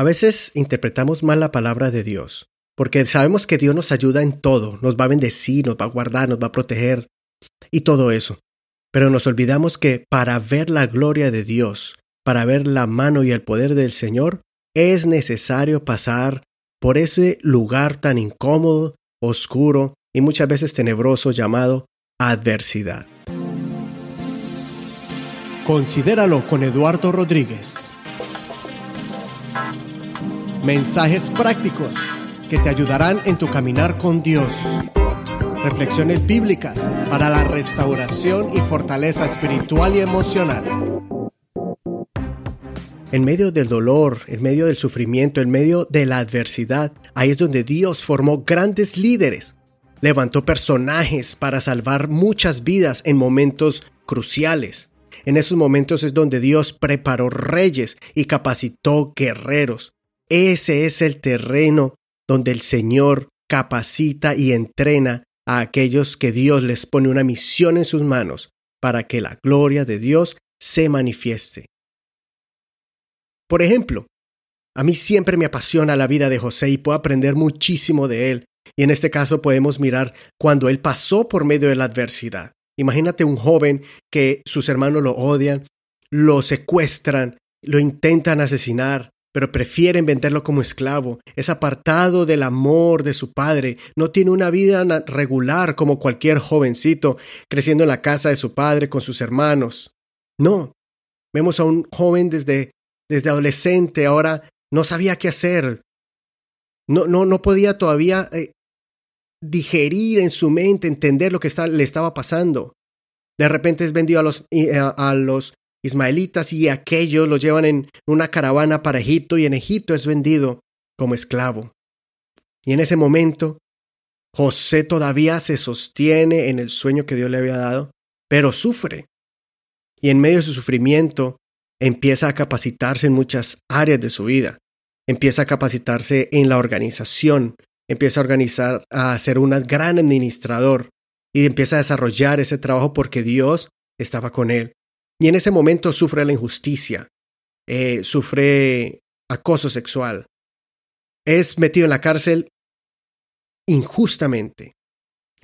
A veces interpretamos mal la palabra de Dios, porque sabemos que Dios nos ayuda en todo, nos va a bendecir, nos va a guardar, nos va a proteger y todo eso. Pero nos olvidamos que para ver la gloria de Dios, para ver la mano y el poder del Señor, es necesario pasar por ese lugar tan incómodo, oscuro y muchas veces tenebroso llamado adversidad. Considéralo con Eduardo Rodríguez. Mensajes prácticos que te ayudarán en tu caminar con Dios. Reflexiones bíblicas para la restauración y fortaleza espiritual y emocional. En medio del dolor, en medio del sufrimiento, en medio de la adversidad, ahí es donde Dios formó grandes líderes. Levantó personajes para salvar muchas vidas en momentos cruciales. En esos momentos es donde Dios preparó reyes y capacitó guerreros. Ese es el terreno donde el Señor capacita y entrena a aquellos que Dios les pone una misión en sus manos para que la gloria de Dios se manifieste. Por ejemplo, a mí siempre me apasiona la vida de José y puedo aprender muchísimo de él. Y en este caso podemos mirar cuando él pasó por medio de la adversidad. Imagínate un joven que sus hermanos lo odian, lo secuestran, lo intentan asesinar, pero prefieren venderlo como esclavo. Es apartado del amor de su padre. No tiene una vida regular como cualquier jovencito creciendo en la casa de su padre con sus hermanos. No. Vemos a un joven desde, desde adolescente, ahora no sabía qué hacer. No, no, no podía todavía eh, digerir en su mente, entender lo que le estaba pasando. De repente es vendido a los, a los ismaelitas y aquellos lo llevan en una caravana para Egipto y en Egipto es vendido como esclavo. Y en ese momento, José todavía se sostiene en el sueño que Dios le había dado, pero sufre. Y en medio de su sufrimiento, empieza a capacitarse en muchas áreas de su vida. Empieza a capacitarse en la organización, empieza a organizar, a ser un gran administrador y empieza a desarrollar ese trabajo porque Dios estaba con él. Y en ese momento sufre la injusticia, eh, sufre acoso sexual, es metido en la cárcel injustamente.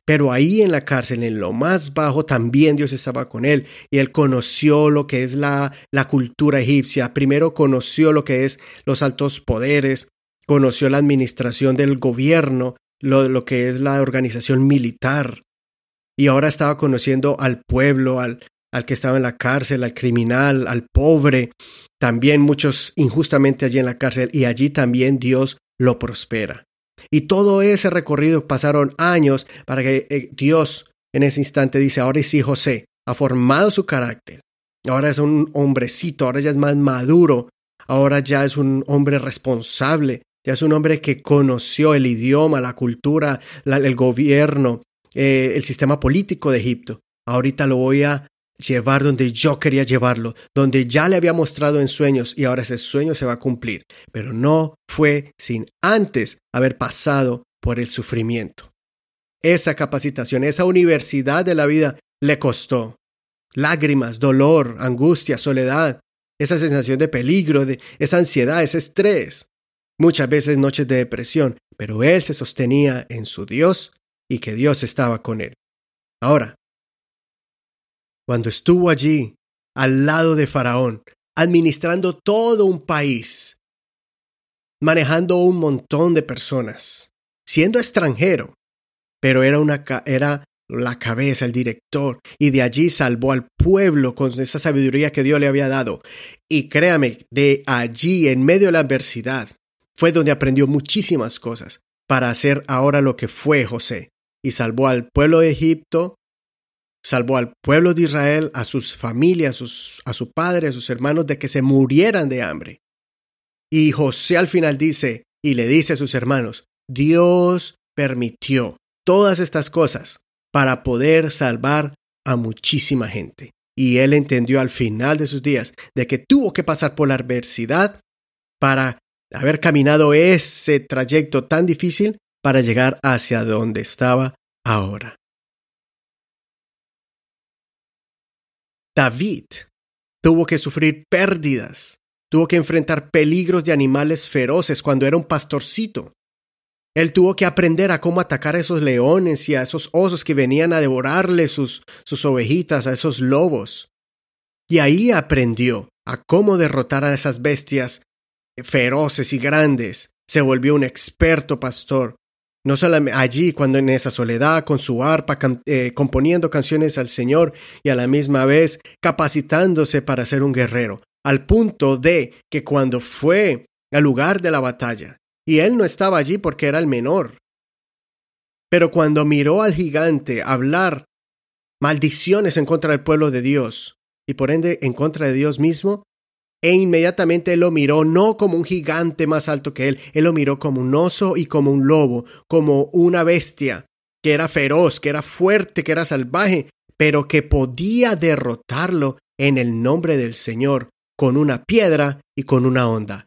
Pero ahí en la cárcel, en lo más bajo, también Dios estaba con él y él conoció lo que es la, la cultura egipcia. Primero conoció lo que es los altos poderes, conoció la administración del gobierno, lo, lo que es la organización militar. Y ahora estaba conociendo al pueblo, al, al que estaba en la cárcel, al criminal, al pobre, también muchos injustamente allí en la cárcel, y allí también Dios lo prospera. Y todo ese recorrido pasaron años para que eh, Dios en ese instante dice, ahora sí José ha formado su carácter, ahora es un hombrecito, ahora ya es más maduro, ahora ya es un hombre responsable, ya es un hombre que conoció el idioma, la cultura, el gobierno, eh, el sistema político de Egipto. Ahorita lo voy a llevar donde yo quería llevarlo, donde ya le había mostrado en sueños y ahora ese sueño se va a cumplir. Pero no fue sin antes haber pasado por el sufrimiento. Esa capacitación, esa universidad de la vida le costó lágrimas, dolor, angustia, soledad, esa sensación de peligro, de esa ansiedad, ese estrés, muchas veces noches de depresión, pero él se sostenía en su Dios y que Dios estaba con él. Ahora, cuando estuvo allí, al lado de Faraón, administrando todo un país, manejando un montón de personas, siendo extranjero, pero era, una, era la cabeza, el director, y de allí salvó al pueblo con esa sabiduría que Dios le había dado. Y créame, de allí, en medio de la adversidad, fue donde aprendió muchísimas cosas para hacer ahora lo que fue José, y salvó al pueblo de Egipto salvó al pueblo de Israel, a sus familias, a, su padre, a sus hermanos, de que se murieran de hambre. Y José al final dice, y le dice a sus hermanos, Dios permitió todas estas cosas para poder salvar a muchísima gente. Y él entendió al final de sus días de que tuvo que pasar por la adversidad para haber caminado ese trayecto tan difícil para llegar hacia donde estaba ahora. David tuvo que sufrir pérdidas, tuvo que enfrentar peligros de animales feroces cuando era un pastorcito. Él tuvo que aprender a cómo atacar a esos leones y a esos osos que venían a devorarle sus, sus ovejitas, a esos lobos. Y ahí aprendió a cómo derrotar a esas bestias feroces y grandes. Se volvió un experto pastor. No solamente allí, cuando en esa soledad, con su arpa, eh, componiendo canciones al Señor y a la misma vez capacitándose para ser un guerrero, al punto de que cuando fue al lugar de la batalla, y él no estaba allí porque era el menor, pero cuando miró al gigante hablar maldiciones en contra del pueblo de Dios, y por ende en contra de Dios mismo, e inmediatamente él lo miró no como un gigante más alto que él, él lo miró como un oso y como un lobo, como una bestia, que era feroz, que era fuerte, que era salvaje, pero que podía derrotarlo en el nombre del Señor, con una piedra y con una onda.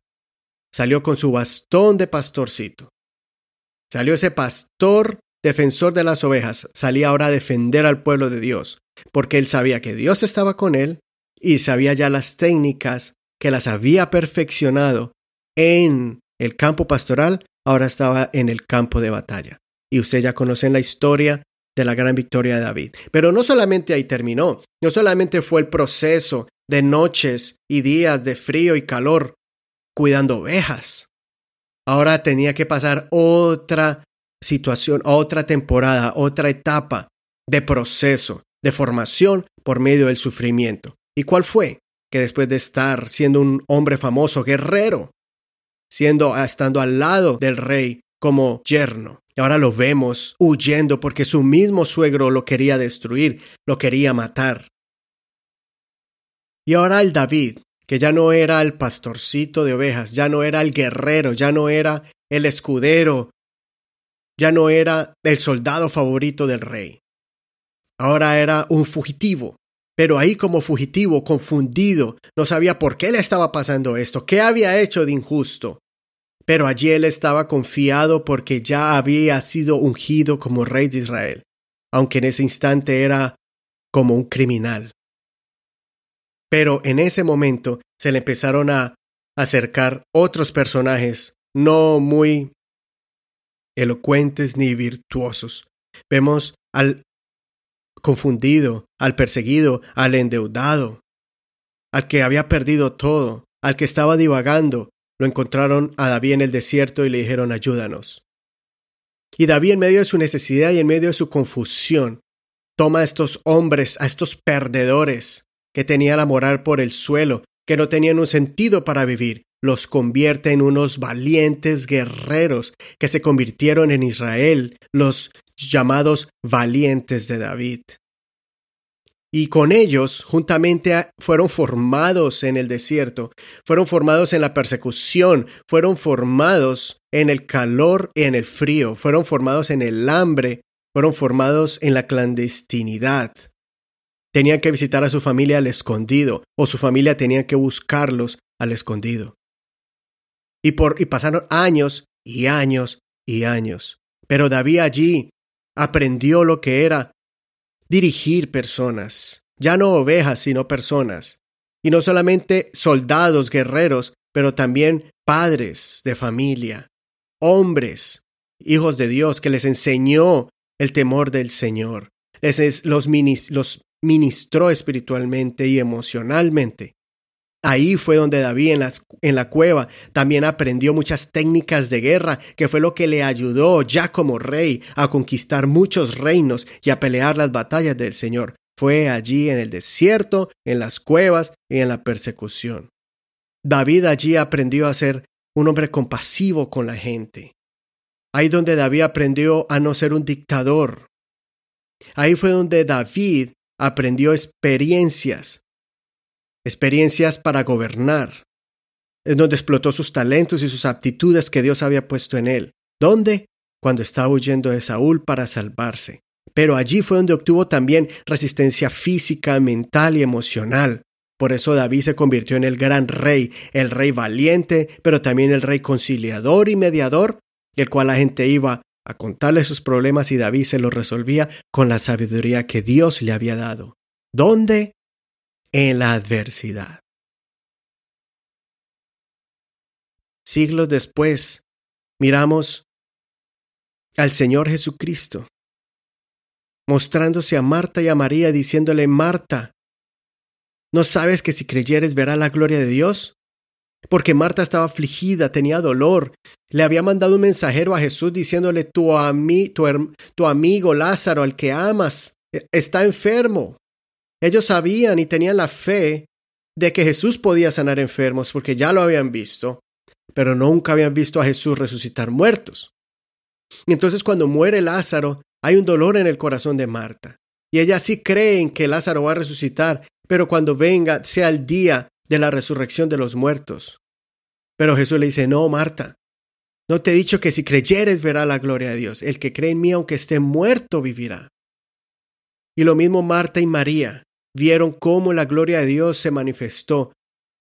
Salió con su bastón de pastorcito. Salió ese pastor defensor de las ovejas, salía ahora a defender al pueblo de Dios, porque él sabía que Dios estaba con él y sabía ya las técnicas que las había perfeccionado en el campo pastoral, ahora estaba en el campo de batalla. Y usted ya conoce la historia de la gran victoria de David. Pero no solamente ahí terminó, no solamente fue el proceso de noches y días de frío y calor cuidando ovejas. Ahora tenía que pasar otra situación, otra temporada, otra etapa de proceso, de formación por medio del sufrimiento. ¿Y cuál fue? Que después de estar siendo un hombre famoso, guerrero, siendo estando al lado del rey como yerno, y ahora lo vemos huyendo porque su mismo suegro lo quería destruir, lo quería matar. Y ahora el David, que ya no era el pastorcito de ovejas, ya no era el guerrero, ya no era el escudero, ya no era el soldado favorito del rey. Ahora era un fugitivo, pero ahí como fugitivo, confundido, no sabía por qué le estaba pasando esto, qué había hecho de injusto. Pero allí él estaba confiado porque ya había sido ungido como rey de Israel, aunque en ese instante era como un criminal. Pero en ese momento se le empezaron a acercar otros personajes no muy elocuentes ni virtuosos. Vemos al confundido, al perseguido, al endeudado, al que había perdido todo, al que estaba divagando, lo encontraron a David en el desierto y le dijeron ayúdanos. Y David en medio de su necesidad y en medio de su confusión, toma a estos hombres, a estos perdedores que tenían a morar por el suelo, que no tenían un sentido para vivir, los convierte en unos valientes guerreros que se convirtieron en Israel, los llamados valientes de David. Y con ellos, juntamente, fueron formados en el desierto, fueron formados en la persecución, fueron formados en el calor y en el frío, fueron formados en el hambre, fueron formados en la clandestinidad. Tenían que visitar a su familia al escondido, o su familia tenía que buscarlos al escondido. Y, por, y pasaron años y años y años. Pero David allí aprendió lo que era dirigir personas, ya no ovejas, sino personas. Y no solamente soldados, guerreros, pero también padres de familia, hombres, hijos de Dios, que les enseñó el temor del Señor, les, los, los ministró espiritualmente y emocionalmente. Ahí fue donde David en, la cueva también aprendió muchas técnicas de guerra, que fue lo que le ayudó ya como rey a conquistar muchos reinos y a pelear las batallas del Señor. Fue allí en el desierto, en las cuevas y en la persecución. David allí aprendió a ser un hombre compasivo con la gente. Ahí donde David aprendió a no ser un dictador. Ahí fue donde David aprendió experiencias experiencias para gobernar, en donde explotó sus talentos y sus aptitudes que Dios había puesto en él. ¿Dónde? Cuando estaba huyendo de Saúl para salvarse. Pero allí fue donde obtuvo también resistencia física, mental y emocional. Por eso David se convirtió en el gran rey, el rey valiente, pero también el rey conciliador y mediador, el cual la gente iba a contarle sus problemas y David se los resolvía con la sabiduría que Dios le había dado. ¿Dónde? En la adversidad. siglos después, miramos al Señor Jesucristo mostrándose a Marta y a María diciéndole, Marta, ¿no sabes que si creyeres verá la gloria de Dios? Porque Marta estaba afligida, tenía dolor. Le había mandado un mensajero a Jesús diciéndole, tu, tu, tu amigo Lázaro, al que amas, e, está enfermo. Ellos sabían y tenían la fe de que Jesús podía sanar enfermos porque ya lo habían visto, pero nunca habían visto a Jesús resucitar muertos. Y entonces cuando muere Lázaro, hay un dolor en el corazón de Marta. Y ella sí cree en que Lázaro va a resucitar, pero cuando venga sea el día de la resurrección de los muertos. Pero Jesús le dice, no, Marta, no te he dicho que si creyeres verá la gloria de Dios. El que cree en mí, aunque esté muerto, vivirá. Y lo mismo Marta y María vieron cómo la gloria de Dios se manifestó,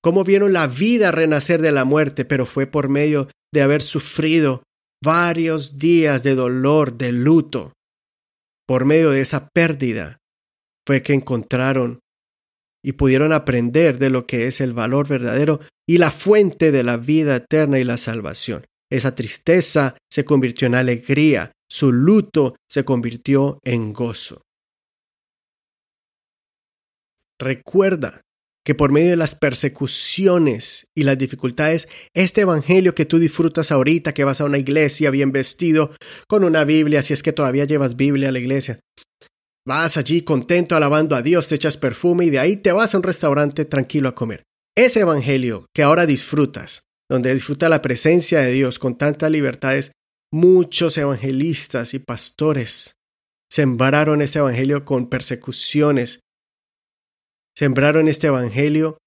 cómo vieron la vida renacer de la muerte, pero fue por medio de haber sufrido varios días de dolor, de luto. Por medio de esa pérdida fue que encontraron y pudieron aprender de lo que es el valor verdadero y la fuente de la vida eterna y la salvación. Esa tristeza se convirtió en alegría, su luto se convirtió en gozo. Recuerda que por medio de las persecuciones y las dificultades, este Evangelio que tú disfrutas ahorita, que vas a una iglesia bien vestido, con una Biblia, si es que todavía llevas Biblia a la iglesia, vas allí contento alabando a Dios, te echas perfume y de ahí te vas a un restaurante tranquilo a comer. Ese Evangelio que ahora disfrutas, donde disfruta la presencia de Dios con tantas libertades, muchos evangelistas y pastores sembraron ese Evangelio con persecuciones, sembraron este Evangelio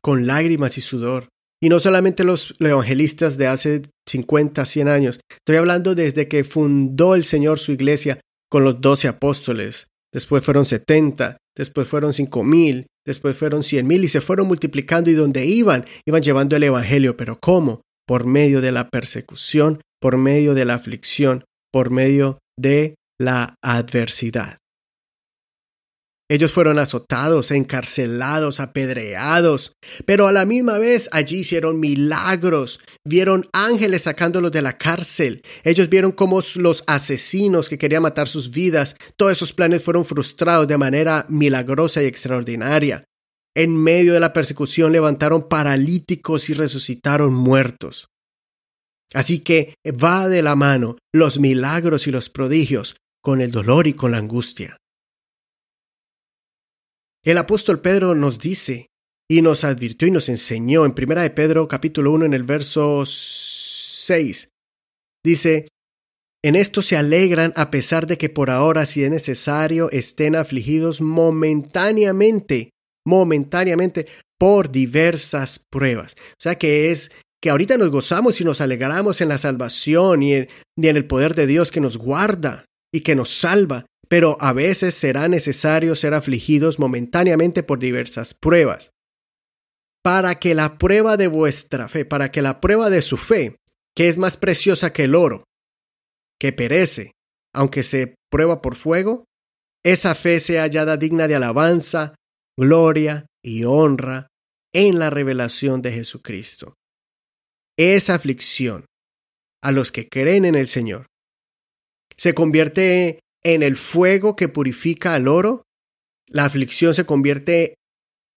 con lágrimas y sudor. Y no solamente los evangelistas de hace 50, 100 años, estoy hablando desde que fundó el Señor su iglesia con los doce apóstoles, después fueron 70, después fueron cinco mil, después fueron cien mil y se fueron multiplicando y donde iban, iban llevando el Evangelio. Pero ¿cómo? Por medio de la persecución, por medio de la aflicción, por medio de la adversidad. Ellos fueron azotados, encarcelados, apedreados, pero a la misma vez allí hicieron milagros, vieron ángeles sacándolos de la cárcel, ellos vieron cómo los asesinos que querían matar sus vidas, todos esos planes fueron frustrados de manera milagrosa y extraordinaria. En medio de la persecución levantaron paralíticos y resucitaron muertos. Así que va de la mano los milagros y los prodigios con el dolor y con la angustia. El apóstol Pedro nos dice y nos advirtió y nos enseñó en Primera de Pedro capítulo 1 en el verso 6. Dice, en esto se alegran a pesar de que por ahora, si es necesario, estén afligidos momentáneamente, momentáneamente, por diversas pruebas. O sea que es que ahorita nos gozamos y nos alegramos en la salvación y en, y en el poder de Dios que nos guarda y que nos salva, pero a veces será necesario ser afligidos momentáneamente por diversas pruebas. Para que la prueba de vuestra fe, para que la prueba de su fe, que es más preciosa que el oro, que perece, aunque se prueba por fuego, esa fe sea hallada digna de alabanza, gloria y honra en la revelación de Jesucristo. Esa aflicción a los que creen en el Señor se convierte en el fuego que purifica al oro, la aflicción se convierte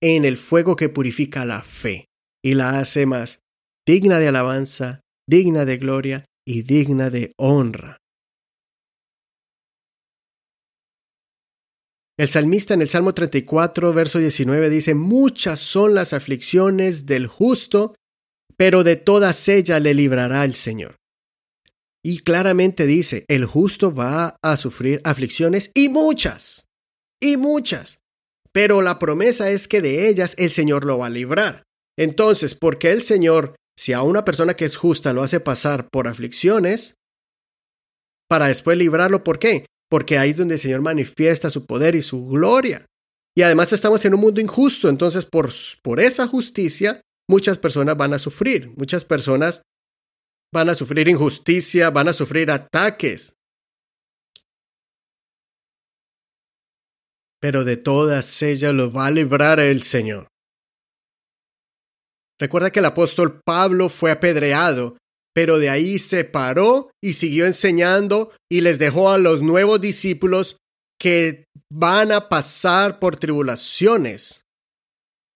en el fuego que purifica la fe y la hace más digna de alabanza, digna de gloria y digna de honra. El salmista en el Salmo 34, verso 19 dice, Muchas son las aflicciones del justo, pero de todas ellas le librará el Señor. Y claramente dice, el justo va a sufrir aflicciones y muchas, y muchas. Pero la promesa es que de ellas el Señor lo va a librar. Entonces, ¿por qué el Señor, si a una persona que es justa lo hace pasar por aflicciones, para después librarlo? ¿Por qué? Porque ahí es donde el Señor manifiesta su poder y su gloria. Y además estamos en un mundo injusto, entonces por, por esa justicia muchas personas van a sufrir, muchas personas van a sufrir injusticia, van a sufrir ataques. Pero de todas ellas los va a librar el Señor. Recuerda que el apóstol Pablo fue apedreado, pero de ahí se paró y siguió enseñando y les dejó a los nuevos discípulos que van a pasar por tribulaciones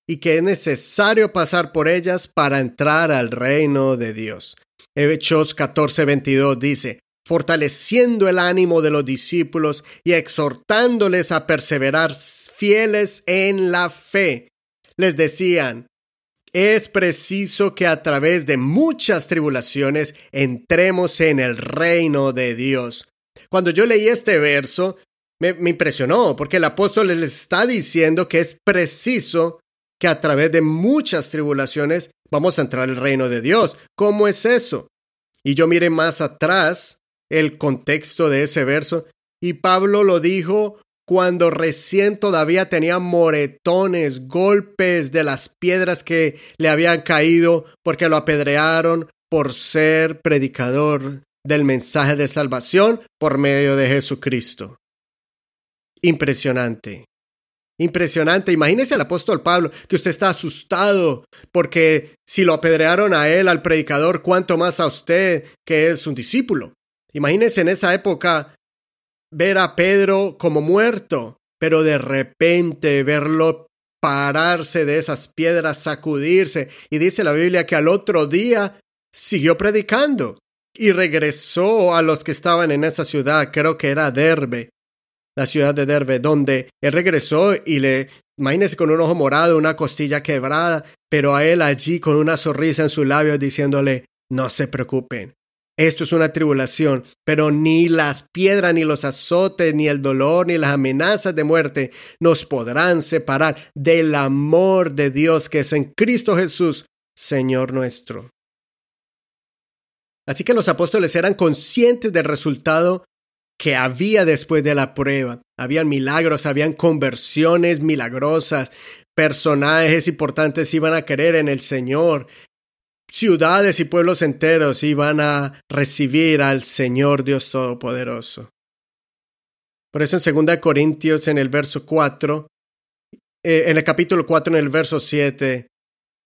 y que es necesario pasar por ellas para entrar al reino de Dios. Hechos 14:22 dice, fortaleciendo el ánimo de los discípulos y exhortándoles a perseverar fieles en la fe. Les decían, es preciso que a través de muchas tribulaciones entremos en el reino de Dios. Cuando yo leí este verso, me, impresionó porque el apóstol les está diciendo que es preciso que a través de muchas tribulaciones vamos a entrar al reino de Dios. ¿Cómo es eso? Y yo mire más atrás el contexto de ese verso y Pablo lo dijo cuando recién todavía tenía moretones, golpes de las piedras que le habían caído porque lo apedrearon por ser predicador del mensaje de salvación por medio de Jesucristo. Impresionante. Impresionante. Imagínese al apóstol Pablo que usted está asustado porque si lo apedrearon a él, al predicador, cuánto más a usted que es un discípulo. Imagínese en esa época ver a Pedro como muerto, pero de repente verlo pararse de esas piedras, sacudirse. Y dice la Biblia que al otro día siguió predicando y regresó a los que estaban en esa ciudad, creo que era Derbe, la ciudad de Derbe, donde él regresó y le, imagínese con un ojo morado, una costilla quebrada, pero a él allí con una sonrisa en su labio diciéndole, no se preocupen. Esto es una tribulación, pero ni las piedras, ni los azotes, ni el dolor, ni las amenazas de muerte nos podrán separar del amor de Dios que es en Cristo Jesús, Señor nuestro. Así que los apóstoles eran conscientes del resultado que había después de la prueba. Habían milagros, habían conversiones milagrosas, personajes importantes iban a creer en el Señor, ciudades y pueblos enteros iban a recibir al Señor Dios Todopoderoso. Por eso en 2 Corintios en el verso 4, eh, en el capítulo 4 en el verso 7,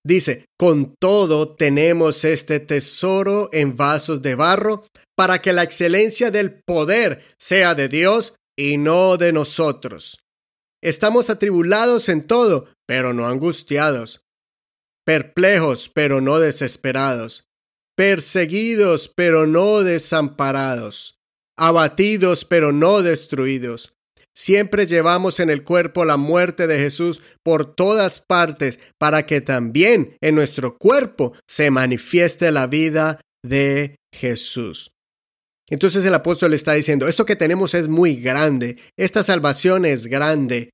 dice, con todo tenemos este tesoro en vasos de barro para que la excelencia del poder sea de Dios y no de nosotros. Estamos atribulados en todo, pero no angustiados, perplejos, pero no desesperados, perseguidos, pero no desamparados, abatidos, pero no destruidos. Siempre llevamos en el cuerpo la muerte de Jesús por todas partes, para que también en nuestro cuerpo se manifieste la vida de Jesús. Entonces el apóstol está diciendo, esto que tenemos es muy grande, esta salvación es grande,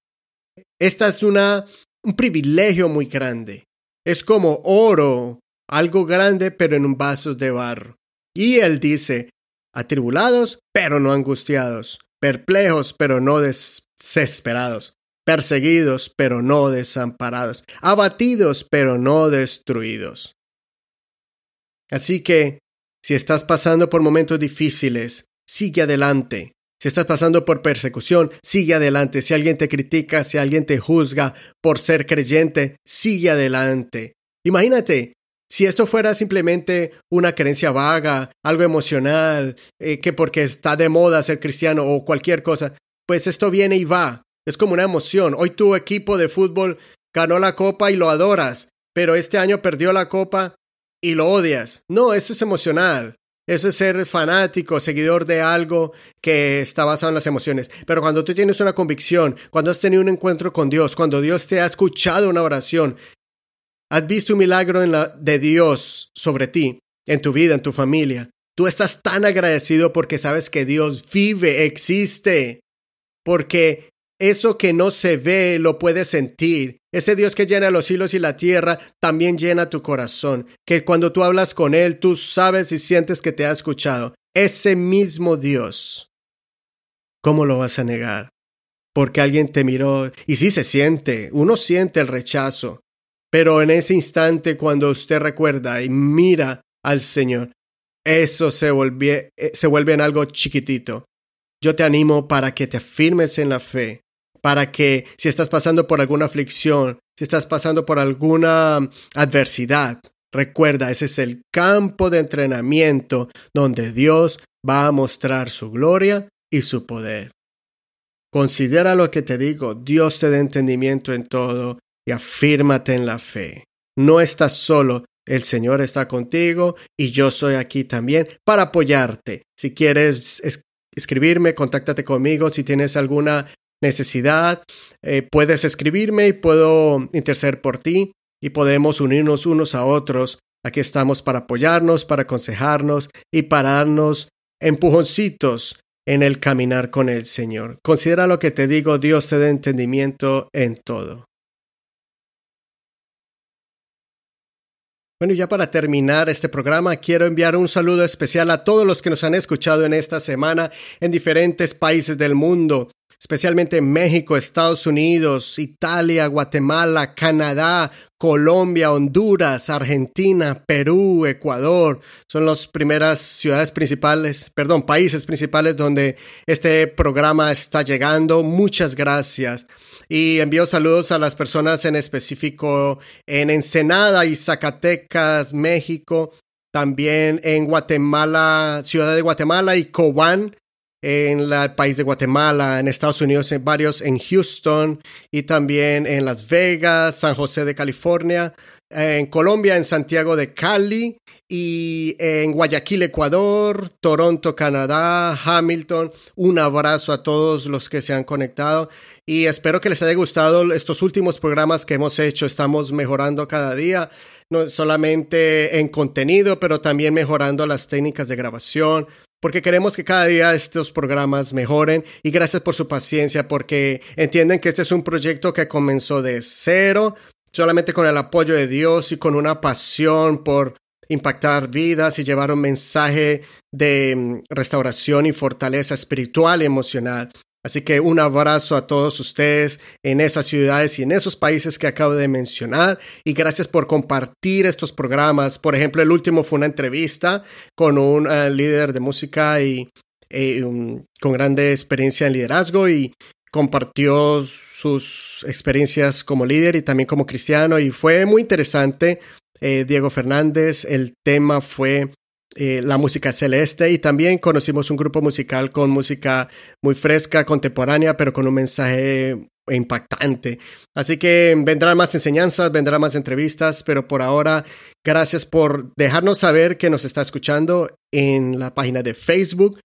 esta es una, un privilegio muy grande, es como oro, algo grande pero en un vaso de barro. Y él dice, atribulados pero no angustiados, perplejos pero no desesperados, perseguidos pero no desamparados, abatidos pero no destruidos. Así que si estás pasando por momentos difíciles, sigue adelante. Si estás pasando por persecución, sigue adelante. Si alguien te critica, si alguien te juzga por ser creyente, sigue adelante. Imagínate, si esto fuera simplemente una creencia vaga, algo emocional, eh, que porque está de moda ser cristiano o cualquier cosa, pues esto viene y va. Es como una emoción. Hoy tu equipo de fútbol ganó la copa y lo adoras, pero este año perdió la copa y lo odias. No, eso es emocional. Eso es ser fanático, seguidor de algo que está basado en las emociones. Pero cuando tú tienes una convicción, cuando has tenido un encuentro con Dios, cuando Dios te ha escuchado una oración, has visto un milagro en la, de Dios sobre ti, en tu vida, en tu familia. Tú estás tan agradecido porque sabes que Dios vive, existe, porque eso que no se ve lo puedes sentir. Ese Dios que llena los cielos y la tierra también llena tu corazón. Que cuando tú hablas con Él, tú sabes y sientes que te ha escuchado. Ese mismo Dios. ¿Cómo lo vas a negar? Porque alguien te miró. Y sí se siente. Uno siente el rechazo. Pero en ese instante, cuando usted recuerda y mira al Señor, eso se, vuelve, eh, se vuelve en algo chiquitito. Yo te animo para que te afirmes en la fe, para que si estás pasando por alguna aflicción, si estás pasando por alguna adversidad, recuerda, ese es el campo de entrenamiento donde Dios va a mostrar su gloria y su poder. Considera lo que te digo, Dios te da entendimiento en todo y afírmate en la fe. No estás solo, el Señor está contigo y yo soy aquí también para apoyarte. Si quieres escribirme, contáctate conmigo. Si tienes alguna necesidad, eh, puedes escribirme y puedo interceder por ti y podemos unirnos unos a otros. Aquí estamos para apoyarnos, para aconsejarnos y para darnos empujoncitos en el caminar con el Señor. Considera lo que te digo, Dios te da entendimiento en todo. Bueno, ya para terminar este programa, quiero enviar un saludo especial a todos los que nos han escuchado en esta semana en diferentes países del mundo, especialmente México, Estados Unidos, Italia, Guatemala, Canadá, Colombia, Honduras, Argentina, Perú, Ecuador. Son las primeras ciudades principales, perdón, países principales donde este programa está llegando. Muchas gracias. Y envío saludos a las personas en específico en Ensenada y Zacatecas, México, también en Guatemala, Ciudad de Guatemala y Cobán, en el país de Guatemala, en Estados Unidos, en varios en Houston y también en Las Vegas, San José de California, en Colombia, en Santiago de Cali y en Guayaquil, Ecuador, Toronto, Canadá, Hamilton. Un abrazo a todos los que se han conectado y espero que les haya gustado estos últimos programas que hemos hecho. Estamos mejorando cada día, no solamente en contenido, pero también mejorando las técnicas de grabación, porque queremos que cada día estos programas mejoren y gracias por su paciencia, porque entienden que este es un proyecto que comenzó de cero, solamente con el apoyo de Dios y con una pasión por impactar vidas y llevar un mensaje de mm, restauración y fortaleza espiritual y emocional. Así que un abrazo a todos ustedes en esas ciudades y en esos países que acabo de mencionar y gracias por compartir estos programas. Por ejemplo, el último fue una entrevista con un eh, líder de música y con grande experiencia en liderazgo y compartió sus experiencias como líder y también como cristiano y fue muy interesante. Eh, Diego Fernández, el tema fue eh, la música celeste y también conocimos un grupo musical con música muy fresca, contemporánea, pero con un mensaje impactante. Así que vendrán más enseñanzas, vendrán más entrevistas, pero por ahora, gracias por dejarnos saber que nos está escuchando en la página de Facebook.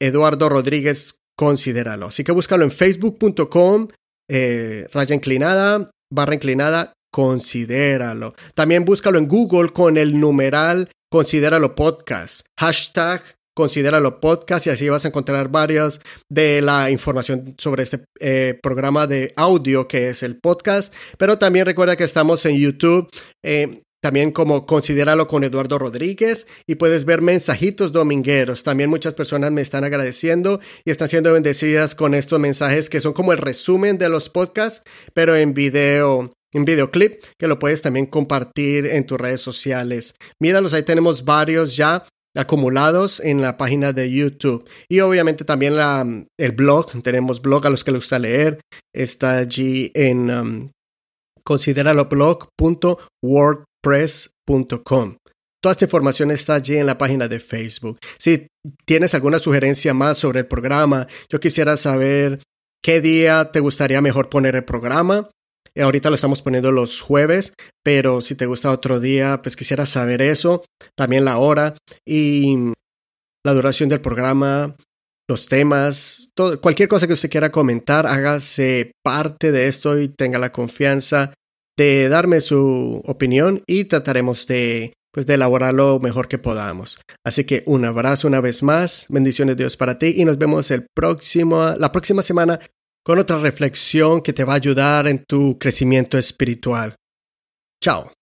Eduardo Rodríguez, considéralo. Así que búscalo en facebook.com, eh, raya inclinada, barra inclinada, considéralo. También búscalo en Google con el numeral considéralo podcast. Hashtag considéralo podcast y así vas a encontrar varias de la información sobre este eh, programa de audio que es el podcast. Pero también recuerda que estamos en YouTube. Eh, también como considéralo con Eduardo Rodríguez y puedes ver mensajitos domingueros. También muchas personas me están agradeciendo y están siendo bendecidas con estos mensajes que son como el resumen de los podcasts, pero en video un videoclip que lo puedes también compartir en tus redes sociales. Míralos, ahí tenemos varios ya acumulados en la página de YouTube. Y obviamente también la, el blog, tenemos blog a los que les gusta leer, está allí en um, consideraloblog.wordpress.com. Toda esta información está allí en la página de Facebook. Si tienes alguna sugerencia más sobre el programa, yo quisiera saber qué día te gustaría mejor poner el programa ahorita lo estamos poniendo los jueves, pero si te gusta otro día, pues quisiera saber eso, también la hora y la duración del programa, los temas, todo, cualquier cosa que usted quiera comentar, hágase parte de esto y tenga la confianza de darme su opinión y trataremos de pues de elaborar lo mejor que podamos. Así que un abrazo una vez más, bendiciones de Dios para ti y nos vemos el próximo, la próxima semana con otra reflexión que te va a ayudar en tu crecimiento espiritual. Chao.